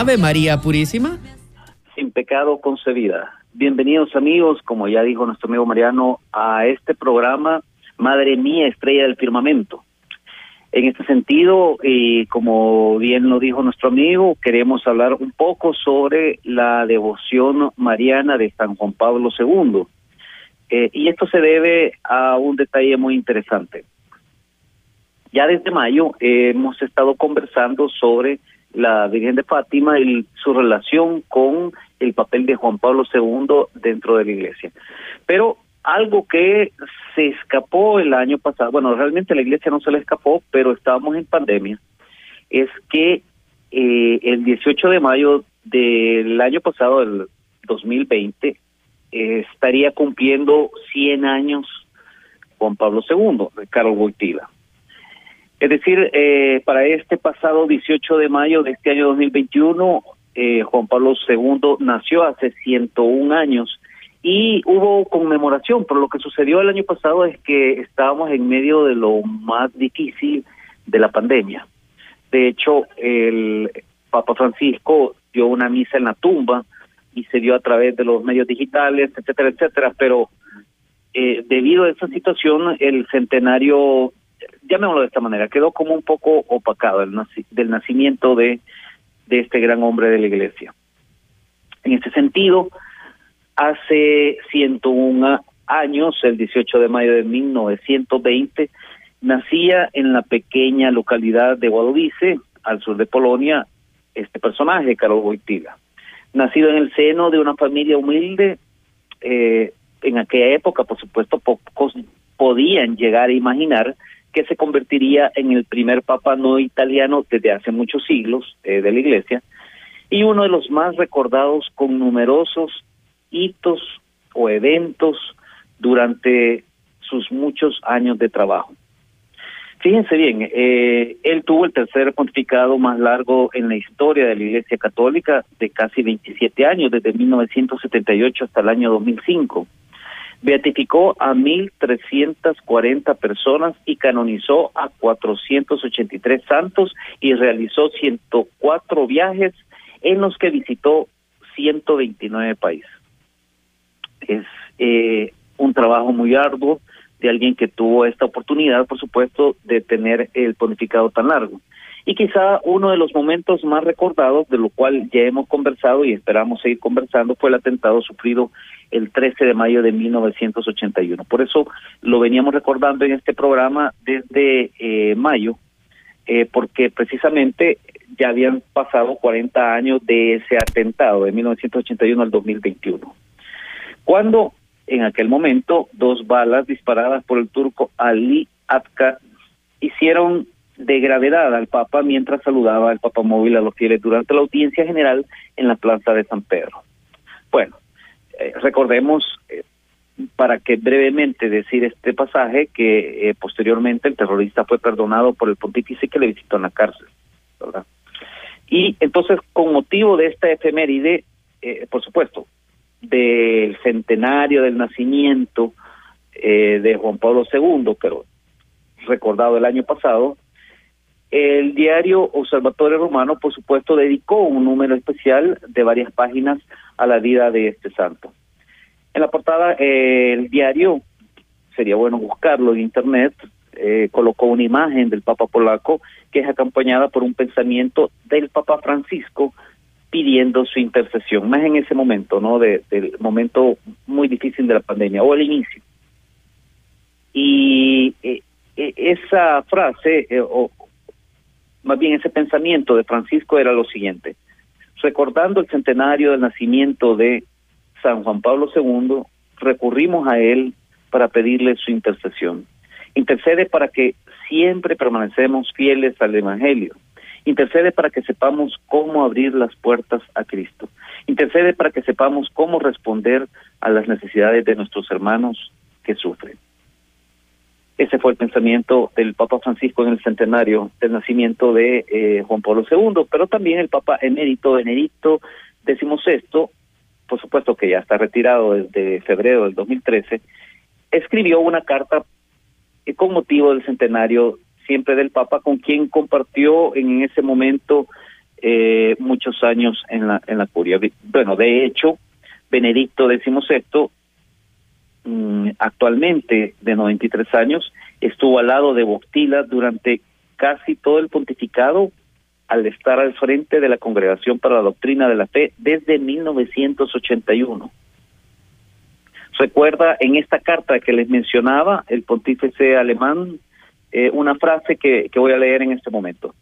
Ave María Purísima. Sin pecado concebida. Bienvenidos amigos, como ya dijo nuestro amigo Mariano, a este programa Madre Mía, Estrella del Firmamento. En este sentido, y como bien lo dijo nuestro amigo, queremos hablar un poco sobre la devoción mariana de San Juan Pablo II. Eh, y esto se debe a un detalle muy interesante. Ya desde mayo hemos estado conversando sobre la Virgen de Fátima y su relación con el papel de Juan Pablo II dentro de la iglesia. Pero algo que se escapó el año pasado, bueno, realmente la iglesia no se le escapó, pero estábamos en pandemia, es que eh, el 18 de mayo del año pasado, el 2020, eh, estaría cumpliendo 100 años Juan Pablo II, de Carlos Boitila. Es decir, eh, para este pasado 18 de mayo de este año 2021, eh, Juan Pablo II nació hace 101 años y hubo conmemoración, pero lo que sucedió el año pasado es que estábamos en medio de lo más difícil de la pandemia. De hecho, el Papa Francisco dio una misa en la tumba y se dio a través de los medios digitales, etcétera, etcétera, pero eh, debido a esa situación, el centenario llamémoslo de esta manera, quedó como un poco opacado el del nacimiento de, de este gran hombre de la iglesia. En este sentido, hace 101 años, el 18 de mayo de 1920, nacía en la pequeña localidad de Wadowice, al sur de Polonia, este personaje, Karol Wojtyla. Nacido en el seno de una familia humilde, eh, en aquella época, por supuesto, pocos podían llegar a imaginar que se convertiría en el primer papa no italiano desde hace muchos siglos eh, de la Iglesia y uno de los más recordados con numerosos hitos o eventos durante sus muchos años de trabajo. Fíjense bien, eh, él tuvo el tercer pontificado más largo en la historia de la Iglesia Católica de casi 27 años, desde 1978 hasta el año 2005 beatificó a 1.340 personas y canonizó a 483 santos y realizó 104 viajes en los que visitó 129 países. Es eh, un trabajo muy arduo de alguien que tuvo esta oportunidad, por supuesto, de tener el pontificado tan largo. Y quizá uno de los momentos más recordados, de lo cual ya hemos conversado y esperamos seguir conversando, fue el atentado sufrido el 13 de mayo de 1981. Por eso lo veníamos recordando en este programa desde eh, mayo, eh, porque precisamente ya habían pasado 40 años de ese atentado, de 1981 al 2021. Cuando en aquel momento dos balas disparadas por el turco Ali Atka hicieron de gravedad al Papa mientras saludaba al Papa móvil a los fieles durante la audiencia general en la Plaza de San Pedro. Bueno, eh, recordemos, eh, para que brevemente decir este pasaje, que eh, posteriormente el terrorista fue perdonado por el pontífice que le visitó en la cárcel, ¿verdad? Y entonces, con motivo de esta efeméride, por supuesto, del centenario del nacimiento de Juan Pablo II, pero recordado el año pasado, el diario Observatorio Romano, por supuesto, dedicó un número especial de varias páginas a la vida de este santo. En la portada, eh, el diario, sería bueno buscarlo en internet, eh, colocó una imagen del Papa polaco que es acompañada por un pensamiento del Papa Francisco pidiendo su intercesión, más en ese momento, ¿no? del momento muy difícil de la pandemia, o el inicio. Y eh, esa frase, o, más bien ese pensamiento de Francisco era lo siguiente, recordando el centenario del nacimiento de San Juan Pablo II, recurrimos a él para pedirle su intercesión. Intercede para que siempre permanecemos fieles al Evangelio. Intercede para que sepamos cómo abrir las puertas a Cristo. Intercede para que sepamos cómo responder a las necesidades de nuestros hermanos que sufren. Ese fue el pensamiento del Papa Francisco en el centenario del nacimiento de eh, Juan Pablo II, pero también el Papa emérito Benedicto XVI, por supuesto que ya está retirado desde febrero del 2013, escribió una carta eh, con motivo del centenario siempre del Papa, con quien compartió en ese momento eh, muchos años en la, en la curia. Bueno, de hecho, Benedicto XVI, actualmente de 93 años, estuvo al lado de Boctila durante casi todo el pontificado al estar al frente de la Congregación para la Doctrina de la Fe desde 1981. Recuerda en esta carta que les mencionaba el pontífice alemán eh, una frase que, que voy a leer en este momento.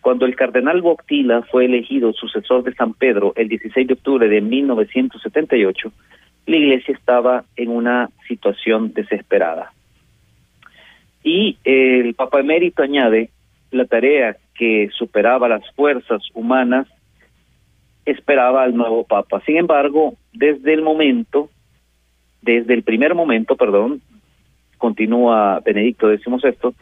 Cuando el cardenal Boctila fue elegido sucesor de San Pedro el 16 de octubre de 1978, la iglesia estaba en una situación desesperada. Y el Papa Emérito añade, la tarea que superaba las fuerzas humanas esperaba al nuevo Papa. Sin embargo, desde el momento, desde el primer momento, perdón, continúa Benedicto XVI,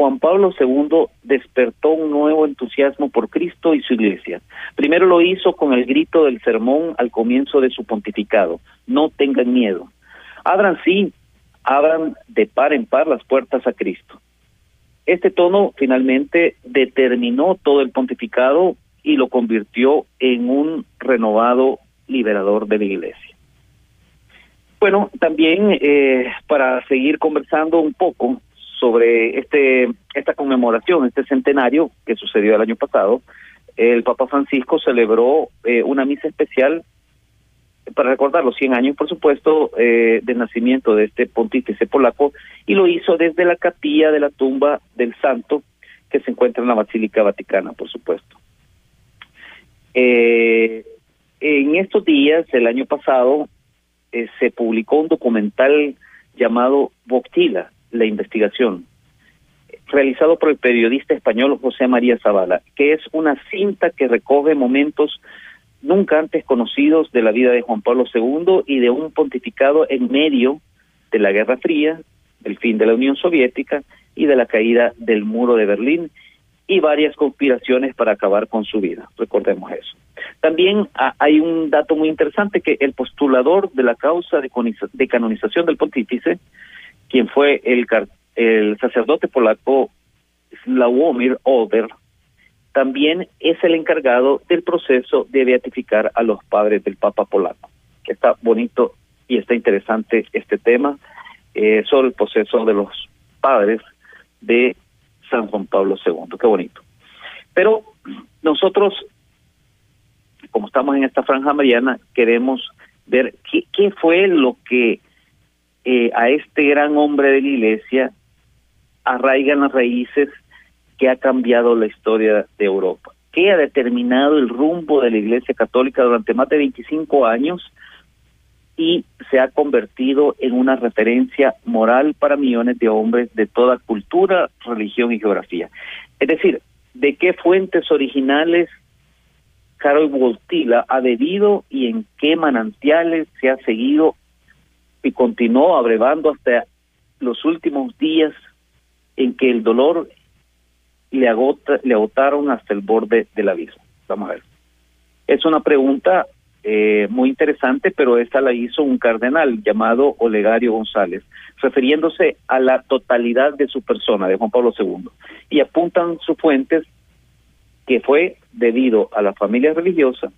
Juan Pablo II despertó un nuevo entusiasmo por Cristo y su iglesia. Primero lo hizo con el grito del sermón al comienzo de su pontificado, no tengan miedo. Abran sí, abran de par en par las puertas a Cristo. Este tono finalmente determinó todo el pontificado y lo convirtió en un renovado liberador de la iglesia. Bueno, también eh, para seguir conversando un poco sobre este esta conmemoración, este centenario que sucedió el año pasado, el Papa Francisco celebró eh, una misa especial para recordar los 100 años, por supuesto, eh, del nacimiento de este pontífice polaco, y lo hizo desde la capilla de la tumba del santo, que se encuentra en la Basílica Vaticana, por supuesto. Eh, en estos días, el año pasado, eh, se publicó un documental llamado Boctila, la investigación, realizado por el periodista español José María Zavala, que es una cinta que recoge momentos nunca antes conocidos de la vida de Juan Pablo II y de un pontificado en medio de la Guerra Fría, del fin de la Unión Soviética y de la caída del muro de Berlín y varias conspiraciones para acabar con su vida. Recordemos eso. También hay un dato muy interesante que el postulador de la causa de canonización del pontífice, quien fue el, sacerdote polaco Slawomir Oder, también es el encargado del proceso de beatificar a los padres del Papa polaco. Está bonito y está interesante este tema eh, sobre el proceso de los padres de San Juan Pablo II. Qué bonito. Pero nosotros, como estamos en esta franja mariana, queremos ver qué, qué fue lo que eh, a este gran hombre de la iglesia arraigan las raíces que ha cambiado la historia de Europa, que ha determinado el rumbo de la Iglesia Católica durante más de 25 años y se ha convertido en una referencia moral para millones de hombres de toda cultura, religión y geografía. Es decir, de qué fuentes originales Carol Voltila ha bebido y en qué manantiales se ha seguido y continuó abrevando hasta los últimos días en que el dolor le, agota, le agotaron hasta el borde del abismo. Vamos a ver. Es una pregunta eh, muy interesante, pero esta la hizo un cardenal llamado Olegario González, refiriéndose a la totalidad de su persona, de Juan Pablo II. Y apuntan sus fuentes que fue debido a la familia religiosa,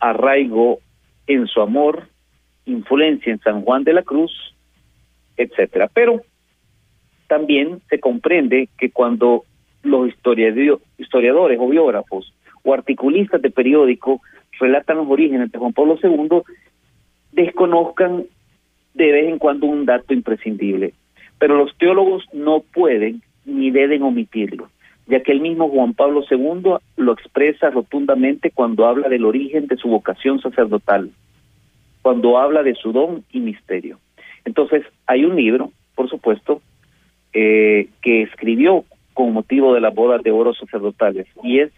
arraigo en su amor, influencia en San Juan de la Cruz, etcétera. Pero también se comprende que cuando los historiadores o biógrafos o articulistas de periódico relatan los orígenes de Juan Pablo II, desconozcan de vez en cuando un dato imprescindible. Pero los teólogos no pueden ni deben omitirlo, ya que el mismo Juan Pablo II lo expresa rotundamente cuando habla del origen de su vocación sacerdotal, cuando habla de su don y misterio. Entonces, hay un libro, por supuesto, eh, que escribió con motivo de las bodas de oro sacerdotales, y es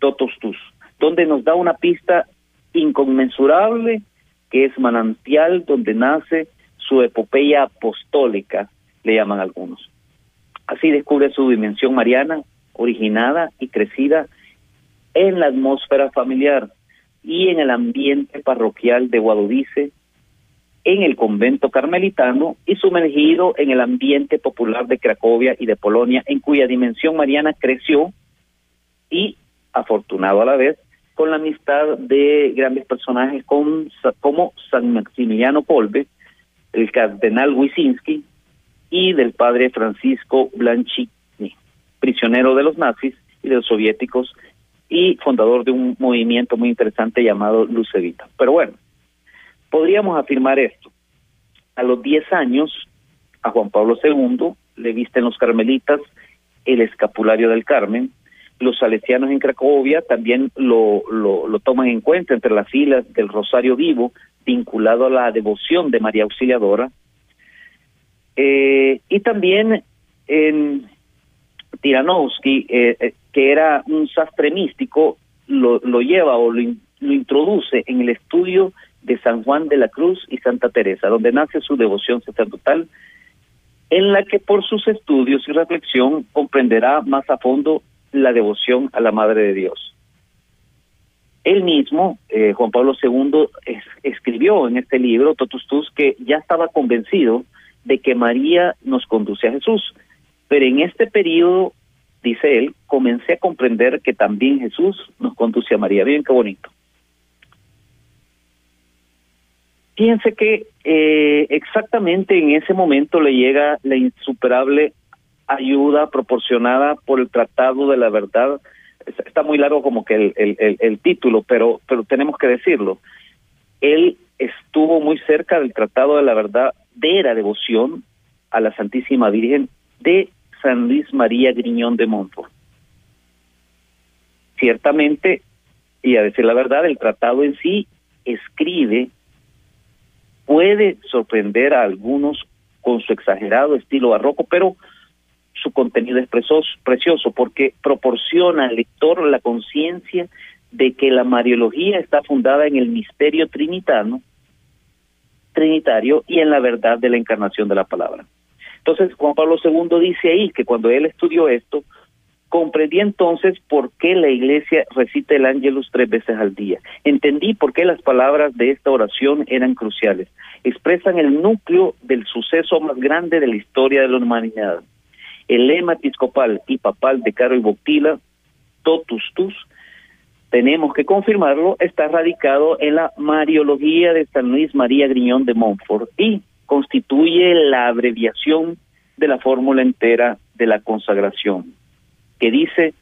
Totus Tus, donde nos da una pista inconmensurable que es manantial donde nace su epopeya apostólica, le llaman algunos. Así descubre su dimensión mariana, originada y crecida en la atmósfera familiar y en el ambiente parroquial de Guadudice, en el convento carmelitano y sumergido en el ambiente popular de Cracovia y de Polonia, en cuya dimensión mariana creció y afortunado a la vez, con la amistad de grandes personajes con, como San Maximiliano Kolbe, el cardenal Wyszynski y del padre Francisco Blanchini, prisionero de los nazis y de los soviéticos y fundador de un movimiento muy interesante llamado Lucevita. Pero bueno, podríamos afirmar esto. A los 10 años, a Juan Pablo II le visten los carmelitas el escapulario del Carmen. Los salesianos en Cracovia también lo, lo, toman en cuenta entre las filas del Rosario Vivo, vinculado a la devoción de María Auxiliadora. Eh, y también en Tiranovsky, eh, eh, que era un sastre místico, lo, lleva o lo, lo introduce en el estudio de San Juan de la Cruz y Santa Teresa, donde nace su devoción sacerdotal, en la que por sus estudios y reflexión comprenderá más a fondo la devoción a la Madre de Dios. Él mismo, eh, Juan Pablo II, escribió en este libro, Totus Tus, que ya estaba convencido de que María nos conduce a Jesús. Pero en este periodo, dice él, comencé a comprender que también Jesús nos conduce a María. Bien, qué bonito. Fíjense que eh, exactamente en ese momento le llega la insuperable ayuda proporcionada por el Tratado de la Verdad. Está muy largo como que el, el, el, título, pero, pero tenemos que decirlo. Él estuvo muy cerca del Tratado de la Verdad de la devoción a la Santísima Virgen de San Luis María Griñón de Montfort. Ciertamente, y a decir la verdad, el tratado en sí escribe puede sorprender a algunos con su exagerado estilo barroco, pero su contenido es precioso porque proporciona al lector la conciencia de que la Mariología está fundada en el misterio trinitano, trinitario y en la verdad de la encarnación de la palabra. Entonces, Juan Pablo II dice ahí que cuando él estudió esto, Comprendí entonces por qué la iglesia recita el ángelus tres veces al día. Entendí por qué las palabras de esta oración eran cruciales. Expresan el núcleo del suceso más grande de la historia de la humanidad. El lema episcopal y papal de Caro y Boctila, totus tus, tenemos que confirmarlo, está radicado en la Mariología de San Luis María Griñón de Montfort y constituye la abreviación de la fórmula entera de la consagración que dice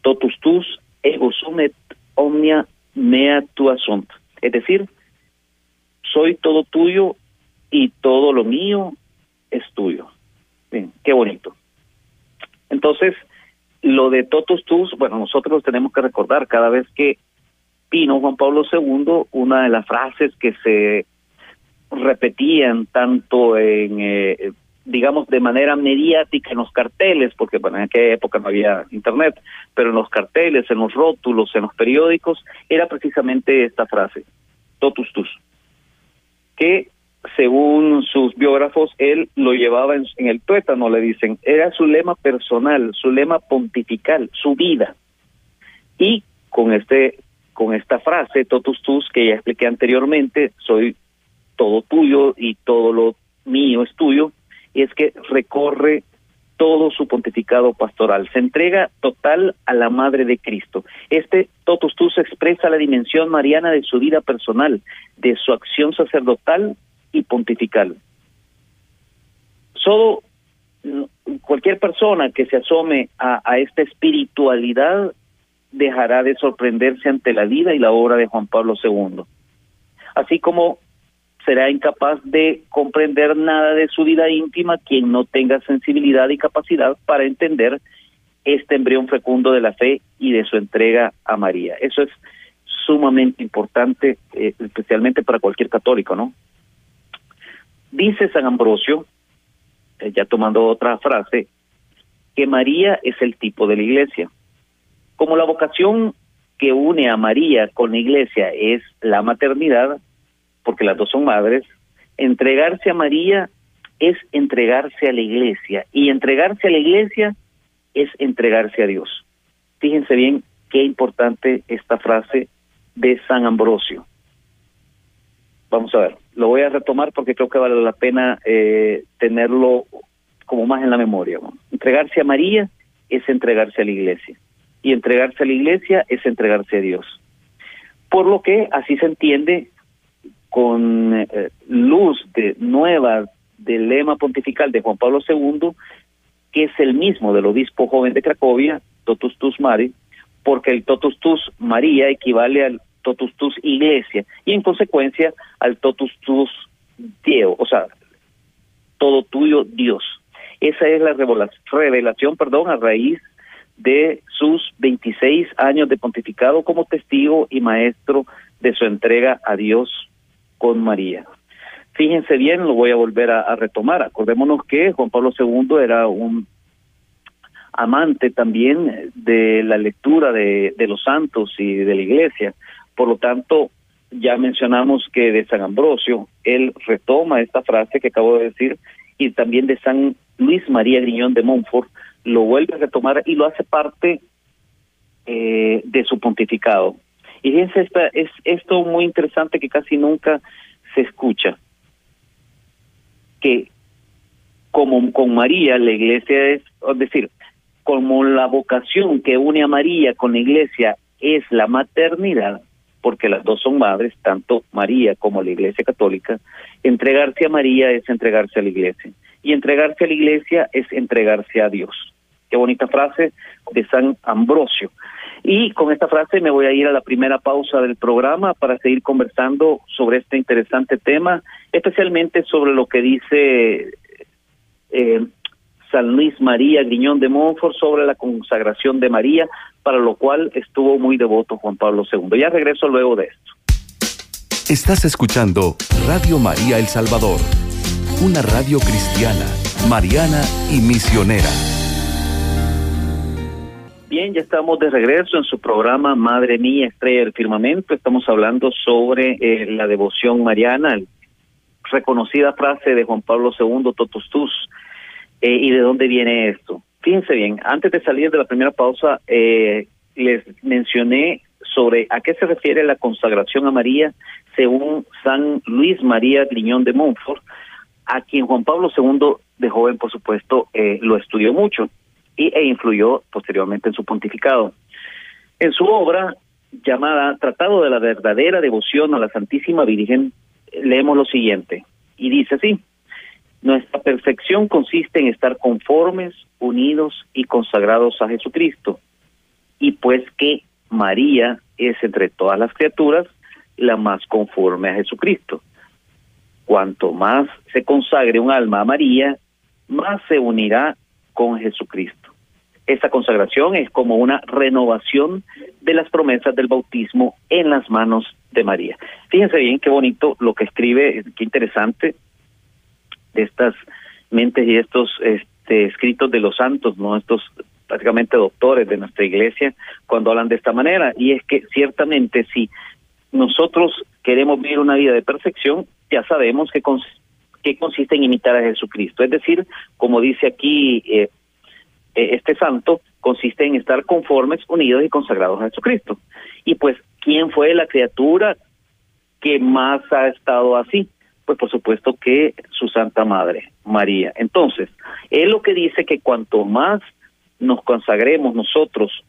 totus tus ego sumet omnia mea tua sunt. Es decir, soy todo tuyo y todo lo mío es tuyo. Bien, qué bonito. Entonces, lo de totus tus, bueno, nosotros tenemos que recordar cada vez que vino Juan Pablo II, una de las frases que se repetían tanto en eh, digamos, de manera mediática en los carteles, porque bueno, en aquella época no había internet, pero en los carteles, en los rótulos, en los periódicos, era precisamente esta frase, totus tus, que según sus biógrafos, él lo llevaba en, en el tuétano, le dicen, era su lema personal, su lema pontifical, su vida. Y con este con esta frase, totus tus, que ya expliqué anteriormente, soy todo tuyo y todo lo mío es tuyo, es que recorre todo su pontificado pastoral. Se entrega total a la Madre de Cristo. Este totus tus expresa la dimensión mariana de su vida personal, de su acción sacerdotal y pontifical. Solo cualquier persona que se asome a, a esta espiritualidad dejará de sorprenderse ante la vida y la obra de Juan Pablo II. Así como será incapaz de comprender nada de su vida íntima quien no tenga sensibilidad y capacidad para entender este embrión fecundo de la fe y de su entrega a María. Eso es sumamente importante, eh, especialmente para cualquier católico, ¿no? Dice San Ambrosio, eh, ya tomando otra frase, que María es el tipo de la iglesia. Como la vocación que une a María con la iglesia es la maternidad, porque las dos son madres, entregarse a María es entregarse a la iglesia y entregarse a la iglesia es entregarse a Dios. Fíjense bien qué importante esta frase de San Ambrosio. Vamos a ver, lo voy a retomar porque creo que vale la pena eh, tenerlo como más en la memoria. Entregarse a María es entregarse a la iglesia. y entregarse a la iglesia es entregarse a Dios. Por lo que así se entiende con eh, luz de nueva del lema pontifical de Juan Pablo II, que es el mismo del obispo joven de Cracovia, Totus Tus Mari, porque el Totus Tus María equivale al Totus Tus Iglesia y en consecuencia al Totus Tus Dios, o sea, todo tuyo Dios. Esa es la revelación, perdón, a raíz de sus 26 años de pontificado como testigo y maestro de su entrega a Dios con María. Fíjense bien, lo voy a volver a, retomar. Acordémonos que Juan Pablo II era un amante también de la lectura de, los santos y de la iglesia. Por lo tanto, ya mencionamos que de San Ambrosio, él retoma esta frase que acabo de decir, y también de San Luis María Griñón de Montfort, lo vuelve a retomar y lo hace parte eh, de su pontificado. Y fíjense, esta, es esto muy interesante que casi nunca se escucha, que como con María la iglesia es, es decir, como la vocación que une a María con la iglesia es la maternidad, porque las dos son madres, tanto María como la iglesia católica, entregarse a María es entregarse a la iglesia, y entregarse a la iglesia es entregarse a Dios. Qué bonita frase de San Ambrosio. Y con esta frase me voy a ir a la primera pausa del programa para seguir conversando sobre este interesante tema, especialmente sobre lo que dice eh, San Luis María Griñón de Montfort sobre la consagración de María, para lo cual estuvo muy devoto Juan Pablo II. Ya regreso luego de esto. Estás escuchando Radio María El Salvador, una radio cristiana, mariana y misionera. Bien, ya estamos de regreso en su programa Madre Mía, Estrella del Firmamento. Estamos hablando sobre eh, la devoción mariana, reconocida frase de Juan Pablo II, Totus Tus. Eh, ¿Y de dónde viene esto? Fíjense bien, antes de salir de la primera pausa, eh, les mencioné sobre a qué se refiere la consagración a María según San Luis María Griñón de Montfort, a quien Juan Pablo II de joven, por supuesto, lo estudió mucho e influyó posteriormente en su pontificado. En su obra llamada Tratado de la verdadera devoción a la Santísima Virgen, leemos lo siguiente, y dice así, nuestra perfección consiste en estar conformes, unidos y consagrados a Jesucristo, y pues que María es entre todas las criaturas la más conforme a Jesucristo. Cuanto más se consagre un alma a María, más se unirá con Jesucristo. Esta consagración es como una renovación de las promesas del bautismo en las manos de María. Fíjense bien qué bonito lo que escribe, qué interesante de estas mentes y estos este, escritos de los santos, no estos prácticamente doctores de nuestra iglesia cuando hablan de esta manera. Y es que ciertamente si nosotros queremos vivir una vida de perfección, ya sabemos que, consiste en imitar a Jesucristo. Es decir, como dice aquí eh, eh, este santo consiste en estar conformes, unidos y consagrados a Jesucristo. Y pues, ¿quién fue la criatura que más ha estado así? Pues por supuesto que su Santa Madre, María. Entonces, él lo que dice que cuanto más nos consagremos nosotros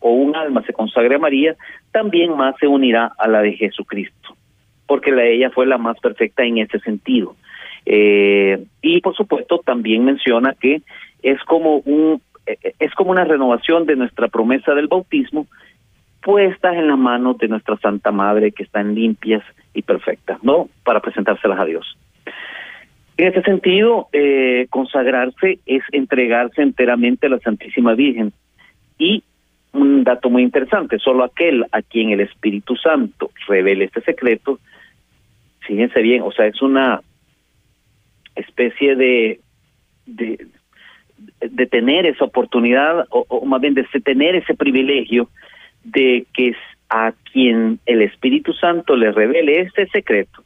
o un alma se consagre a María, también más se unirá a la de Jesucristo, porque la ella fue la más perfecta en ese sentido. Eh, y por supuesto también menciona que es como un es como una renovación de nuestra promesa del bautismo puestas en las manos de nuestra Santa Madre que están limpias y perfectas, ¿no? Para presentárselas a Dios. En ese sentido, eh, consagrarse es entregarse enteramente a la Santísima Virgen. Y un dato muy interesante, solo aquel a quien el Espíritu Santo revele este secreto, fíjense bien, o sea, es una especie de, de, de tener esa oportunidad, o, más bien de tener ese privilegio de que a quien el Espíritu Santo le revele este secreto,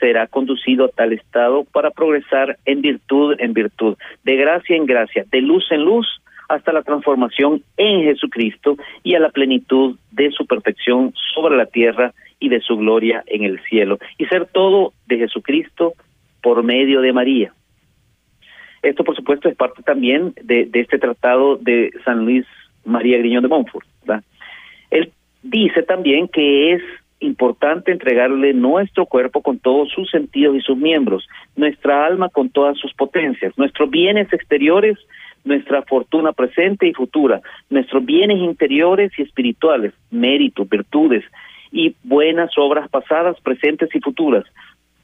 será conducido a tal estado para progresar en virtud en virtud, de gracia en gracia, de luz en luz, hasta la transformación en Jesucristo y a la plenitud de su perfección sobre la tierra y de su gloria en el cielo, y ser todo de Jesucristo por medio de María. Esto, por supuesto, es parte también de, este tratado de San Luis María Griñón de Montfort. Él dice también que es importante entregarle nuestro cuerpo con todos sus sentidos y sus miembros, nuestra alma con todas sus potencias, nuestros bienes exteriores, nuestra fortuna presente y futura, nuestros bienes interiores y espirituales, méritos, virtudes y buenas obras pasadas, presentes y futuras,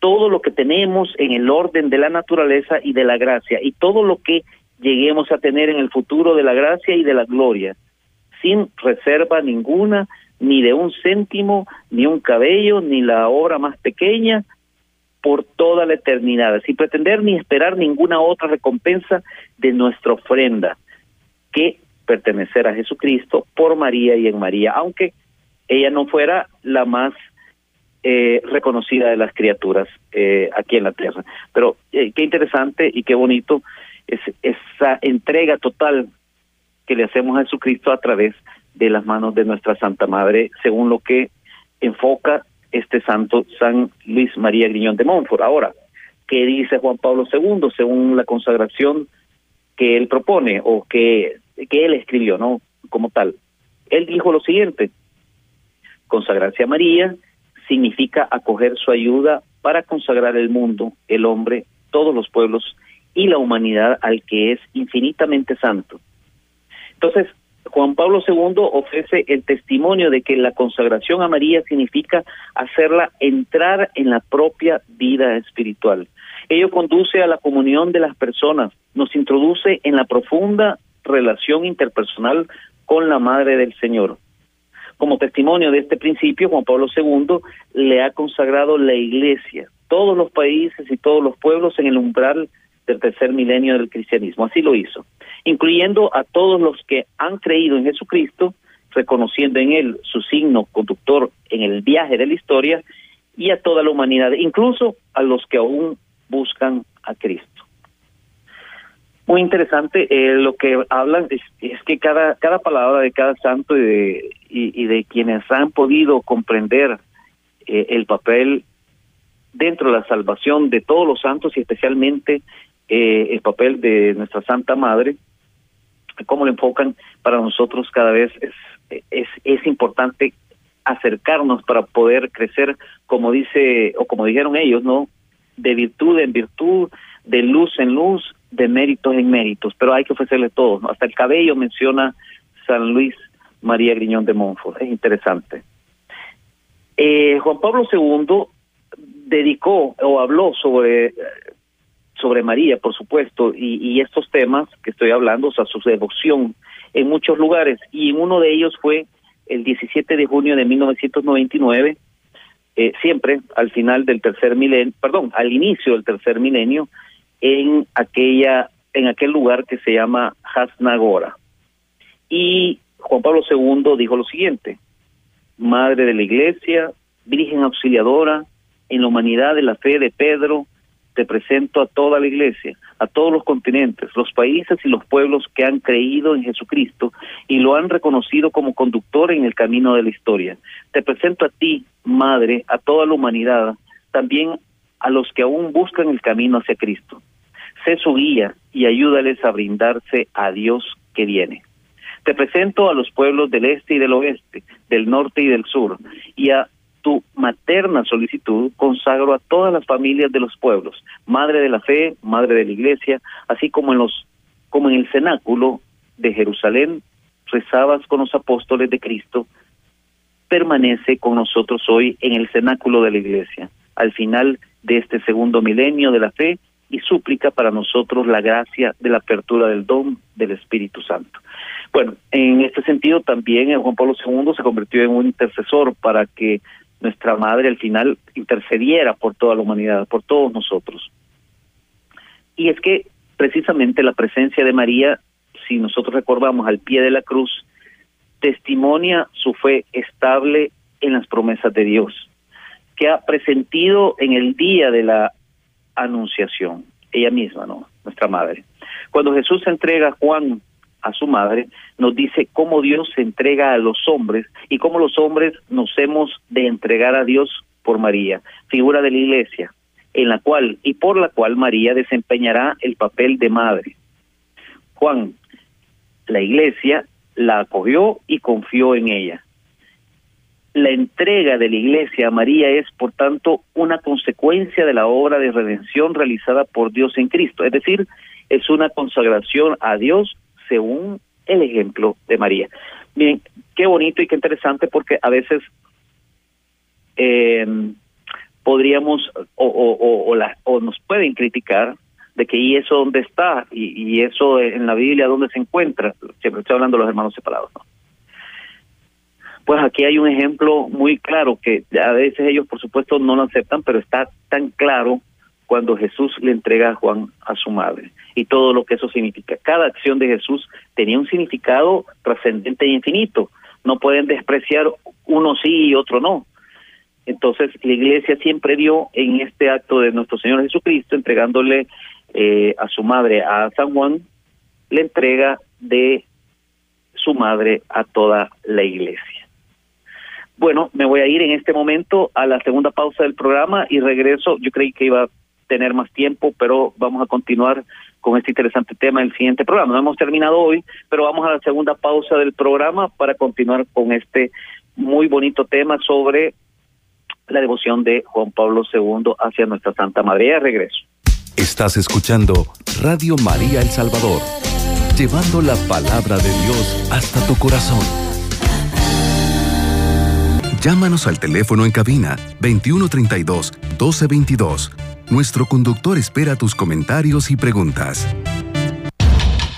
todo lo que tenemos en el orden de la naturaleza y de la gracia y todo lo que lleguemos a tener en el futuro de la gracia y de la gloria, sin reserva ninguna, ni de un céntimo, ni un cabello, ni la obra más pequeña, por toda la eternidad, sin pretender ni esperar ninguna otra recompensa de nuestra ofrenda que pertenecer a Jesucristo por María y en María, aunque ella no fuera la más eh, reconocida de las criaturas eh, aquí en la tierra. Pero eh, qué interesante y qué bonito es esa entrega total que le hacemos a Jesucristo a través de las manos de nuestra Santa Madre, según lo que enfoca este santo San Luis María Griñón de Montfort. Ahora, ¿qué dice Juan Pablo II según la consagración que él propone o que, que él escribió, ¿no? Como tal. Él dijo lo siguiente, consagrarse a María significa acoger su ayuda para consagrar el mundo, el hombre, todos los pueblos y la humanidad al que es infinitamente santo. Entonces, Juan Pablo II ofrece el testimonio de que la consagración a María significa hacerla entrar en la propia vida espiritual. Ello conduce a la comunión de las personas, nos introduce en la profunda relación interpersonal con la Madre del Señor. Como testimonio de este principio, Juan Pablo II le ha consagrado la Iglesia, todos los países y todos los pueblos en el umbral del tercer milenio del cristianismo. Así lo hizo, incluyendo a todos los que han creído en Jesucristo, reconociendo en él su signo conductor en el viaje de la historia, y a toda la humanidad, incluso a los que aún buscan a Cristo. Muy interesante eh, lo que hablan es, que cada cada palabra de cada santo y de, y, de quienes han podido comprender eh, el papel dentro de la salvación de todos los santos y especialmente eh, el papel de nuestra Santa Madre, cómo lo enfocan para nosotros cada vez es, es, es importante acercarnos para poder crecer, como dice, o como dijeron ellos, ¿no? De virtud en virtud, de luz en luz, de méritos en méritos, pero hay que ofrecerle todo. Hasta el cabello menciona San Luis María Griñón de Montfort, es interesante. Eh, Juan Pablo II dedicó o habló sobre sobre María, por supuesto, y, estos temas que estoy hablando, o sea, su devoción en muchos lugares, y uno de ellos fue el 17 de junio de 1999, eh, siempre al final del tercer milenio, perdón, al inicio del tercer milenio, en aquella, en aquel lugar que se llama Hasnagora. Y Juan Pablo II dijo lo siguiente: Madre de la Iglesia, Virgen Auxiliadora, en la humanidad de la fe de Pedro, te presento a toda la iglesia, a todos los continentes, los países y los pueblos que han creído en Jesucristo y lo han reconocido como conductor en el camino de la historia. Te presento a ti, Madre, a toda la humanidad, también a los que aún buscan el camino hacia Cristo. Sé su guía y ayúdales a brindarse a Dios que viene. Te presento a los pueblos del este y del oeste, del norte y del sur, y a tu materna solicitud consagro a todas las familias de los pueblos, madre de la fe, madre de la iglesia, así como en los como en el cenáculo de Jerusalén rezabas con los apóstoles de Cristo, permanece con nosotros hoy en el cenáculo de la iglesia, al final de este segundo milenio de la fe y súplica para nosotros la gracia de la apertura del don del Espíritu Santo. Bueno, en este sentido también Juan Pablo II se convirtió en un intercesor para que nuestra madre al final intercediera por toda la humanidad, por todos nosotros. Y es que precisamente la presencia de María, si nosotros recordamos al pie de la cruz, testimonia su fe estable en las promesas de Dios, que ha presentido en el día de la anunciación, ella misma, ¿no? Nuestra madre. Cuando Jesús entrega a Juan a su madre, nos dice cómo Dios se entrega a los hombres y cómo los hombres nos hemos de entregar a Dios por María, figura de la iglesia, en la cual y por la cual María desempeñará el papel de madre. Juan, la iglesia la acogió y confió en ella. La entrega de la iglesia a María es, por tanto, una consecuencia de la obra de redención realizada por Dios en Cristo, es decir, es una consagración a Dios según el ejemplo de María. Bien, qué bonito y qué interesante porque a veces eh, podríamos o nos pueden criticar de que y eso dónde está y, y, eso en la Biblia dónde se encuentra. Siempre estoy hablando de los hermanos separados. ¿no? Pues aquí hay un ejemplo muy claro que a veces ellos por supuesto no lo aceptan, pero está tan claro cuando Jesús le entrega a Juan a su madre y todo lo que eso significa. Cada acción de Jesús tenía un significado trascendente e infinito. No pueden despreciar uno sí y otro no. Entonces la iglesia siempre dio en este acto de nuestro Señor Jesucristo, entregándole eh, a su madre a San Juan, la entrega de su madre a toda la iglesia. Bueno, me voy a ir en este momento a la segunda pausa del programa y regreso. Yo creí que iba a tener más tiempo, pero vamos a continuar con este interesante tema en el siguiente programa. No hemos terminado hoy, pero vamos a la segunda pausa del programa para continuar con este muy bonito tema sobre la devoción de Juan Pablo II hacia nuestra Santa Madre. Ya regreso. Estás escuchando Radio María El Salvador, llevando la palabra de Dios hasta tu corazón. Llámanos al teléfono en cabina 2132 1222. Nuestro conductor espera tus comentarios y preguntas.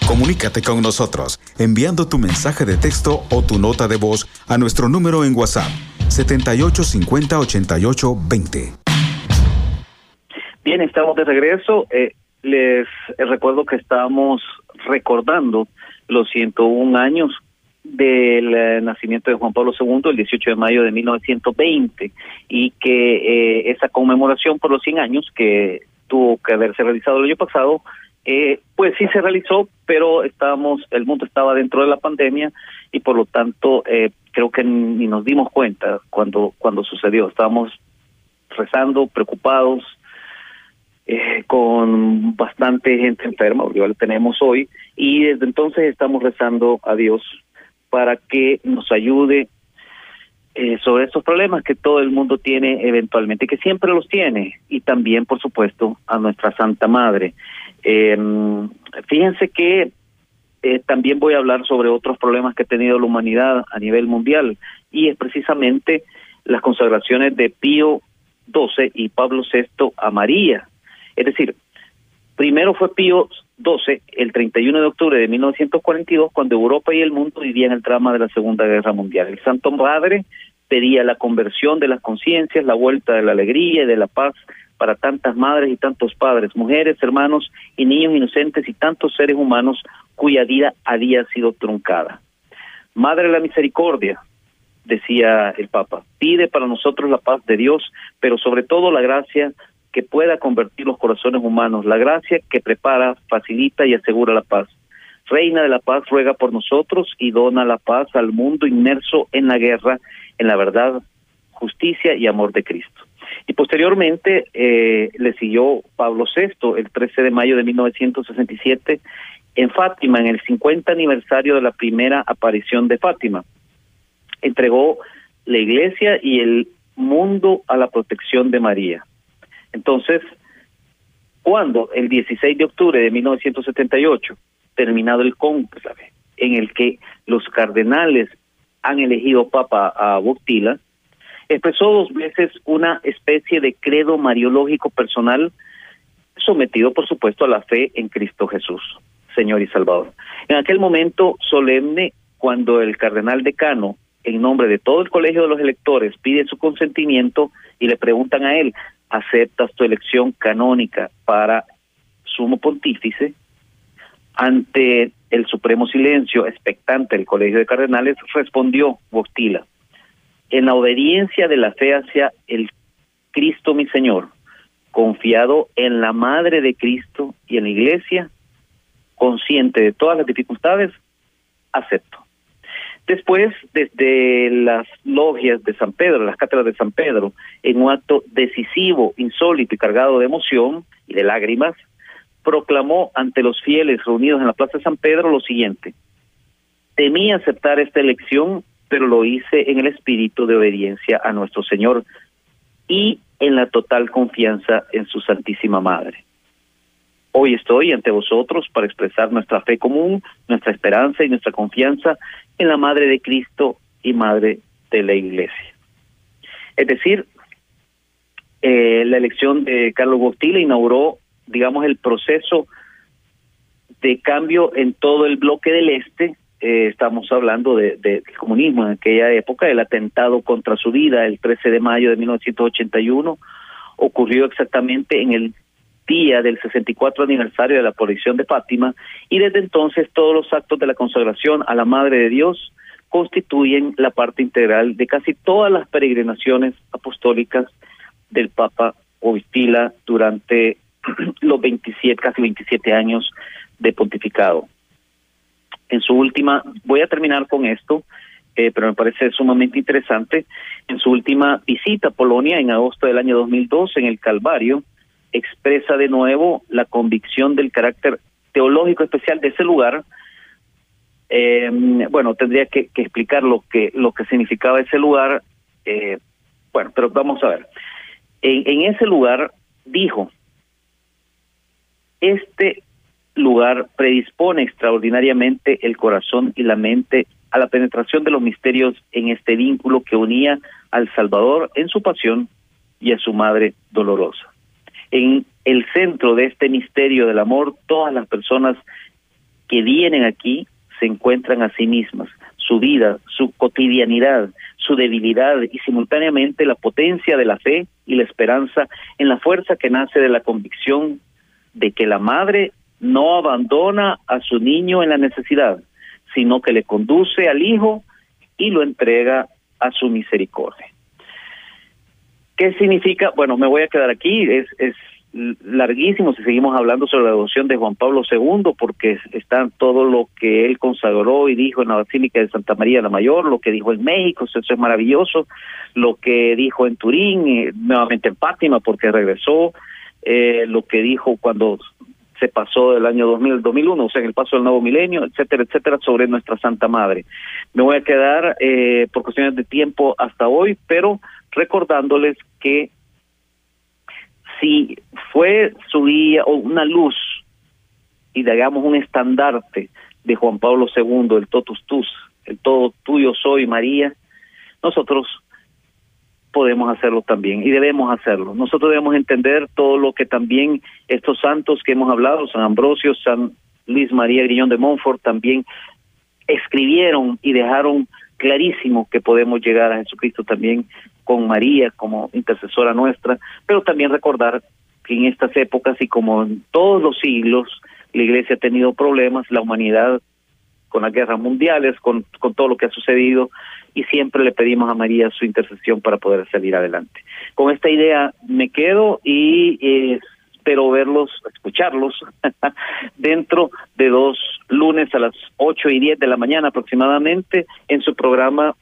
Comunícate con nosotros enviando tu mensaje de texto o tu nota de voz a nuestro número en WhatsApp 7850 88 20. Bien, estamos de regreso. Eh, les recuerdo que estamos recordando los 101 años del eh, nacimiento de Juan Pablo II, el 18 de mayo de 1920, y que eh, esa conmemoración por los 100 años que tuvo que haberse realizado el año pasado, eh, pues sí se realizó, pero estábamos, el mundo estaba dentro de la pandemia y por lo tanto eh, creo que ni nos dimos cuenta cuando cuando sucedió. Estábamos rezando, preocupados, eh, con bastante gente enferma, lo tenemos hoy, y desde entonces estamos rezando a Dios para que nos ayude eh, sobre estos problemas que todo el mundo tiene eventualmente, que siempre los tiene, y también, por supuesto, a nuestra Santa Madre. Eh, fíjense que eh, también voy a hablar sobre otros problemas que ha tenido la humanidad a nivel mundial, y es precisamente las consagraciones de Pío XII y Pablo VI a María. Es decir, primero fue Pío XII, el 31 de octubre de 1942, cuando Europa y el mundo vivían el drama de la Segunda Guerra Mundial. El Santo Padre pedía la conversión de las conciencias, la vuelta de la alegría y de la paz para tantas madres y tantos padres, mujeres, hermanos y niños inocentes y tantos seres humanos cuya vida había sido truncada. Madre de la Misericordia, decía el Papa, pide para nosotros la paz de Dios, pero sobre todo la gracia que pueda convertir los corazones humanos, la gracia que prepara, facilita y asegura la paz. Reina de la paz, ruega por nosotros y dona la paz al mundo inmerso en la guerra, en la verdad, justicia y amor de Cristo. Y posteriormente eh, le siguió Pablo VI el 13 de mayo de 1967 en Fátima, en el 50 aniversario de la primera aparición de Fátima. Entregó la iglesia y el mundo a la protección de María. Entonces, cuando el 16 de octubre de 1978, terminado el conclave, en el que los cardenales han elegido papa a Boctila, expresó dos veces una especie de credo mariológico personal sometido, por supuesto, a la fe en Cristo Jesús, Señor y Salvador. En aquel momento solemne, cuando el cardenal decano, en nombre de todo el colegio de los electores, pide su consentimiento y le preguntan a él, ¿aceptas tu elección canónica para sumo pontífice? Ante el supremo silencio expectante del colegio de cardenales, respondió Boctila, en la obediencia de la fe hacia el Cristo mi Señor, confiado en la Madre de Cristo y en la Iglesia, consciente de todas las dificultades, acepto. Después, desde las logias de San Pedro, las cátedras de San Pedro, en un acto decisivo, insólito y cargado de emoción y de lágrimas, proclamó ante los fieles reunidos en la Plaza de San Pedro lo siguiente. temí aceptar esta elección, pero lo hice en el espíritu de obediencia a nuestro Señor y en la total confianza en su Santísima Madre. Hoy estoy ante vosotros para expresar nuestra fe común, nuestra esperanza y nuestra confianza en la Madre de Cristo y Madre de la Iglesia. Es decir, eh, la elección de Carlos Bostila inauguró, digamos, el proceso de cambio en todo el bloque del Este. Eh, estamos hablando del de, comunismo en aquella época, el atentado contra su vida el 13 de mayo de 1981 ocurrió exactamente en el día del 64 aniversario de la aparición de Fátima y desde entonces todos los actos de la consagración a la Madre de Dios constituyen la parte integral de casi todas las peregrinaciones apostólicas del Papa Oistila durante los 27, casi 27 años de pontificado. En su última, voy a terminar con esto, eh, pero me parece sumamente interesante, en su última visita a Polonia en agosto del año 2002 en el Calvario, expresa de nuevo la convicción del carácter teológico especial de ese lugar. Eh, bueno, tendría que, explicar lo que lo que significaba ese lugar. Eh, bueno, pero vamos a ver. En, en ese lugar dijo, este lugar predispone extraordinariamente el corazón y la mente a la penetración de los misterios en este vínculo que unía al Salvador en su pasión y a su madre dolorosa. En el centro de este misterio del amor, todas las personas que vienen aquí se encuentran a sí mismas, su vida, su cotidianidad, su debilidad y simultáneamente la potencia de la fe y la esperanza en la fuerza que nace de la convicción de que la madre no abandona a su niño en la necesidad, sino que le conduce al hijo y lo entrega a su misericordia. ¿Qué significa? Bueno, me voy a quedar aquí, es, es larguísimo si seguimos hablando sobre la devoción de Juan Pablo II, porque está todo lo que él consagró y dijo en la Basílica de Santa María la Mayor, lo que dijo en México, eso es maravilloso, lo que dijo en Turín, eh, nuevamente en Fátima, porque regresó, eh, lo que dijo cuando se pasó del año 2000 al 2001, o sea, en el paso del nuevo milenio, etcétera, etcétera, sobre nuestra Santa Madre. Me voy a quedar eh, por cuestiones de tiempo hasta hoy, pero recordándoles que si fue su día o una luz y digamos un estandarte de Juan Pablo II, el totus tus, el todo tuyo soy María, nosotros podemos hacerlo también y debemos hacerlo. Nosotros debemos entender todo lo que también estos santos que hemos hablado, San Ambrosio, San Luis María Griñón de Montfort, también escribieron y dejaron clarísimo que podemos llegar a Jesucristo también con María como intercesora nuestra, pero también recordar que en estas épocas y como en todos los siglos, la Iglesia ha tenido problemas, la humanidad con las guerras mundiales, con, con todo lo que ha sucedido, y siempre le pedimos a María su intercesión para poder salir adelante. Con esta idea me quedo y eh, espero verlos, escucharlos dentro de dos lunes a las ocho y diez de la mañana aproximadamente en su programa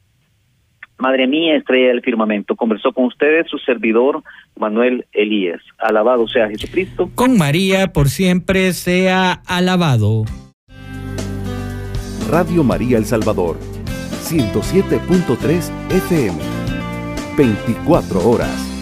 Madre mía, estrella del firmamento. Conversó con ustedes su servidor Manuel Elías. Alabado sea Jesucristo. Con María por siempre sea alabado. Radio María El Salvador 107.3 FM. 24 horas.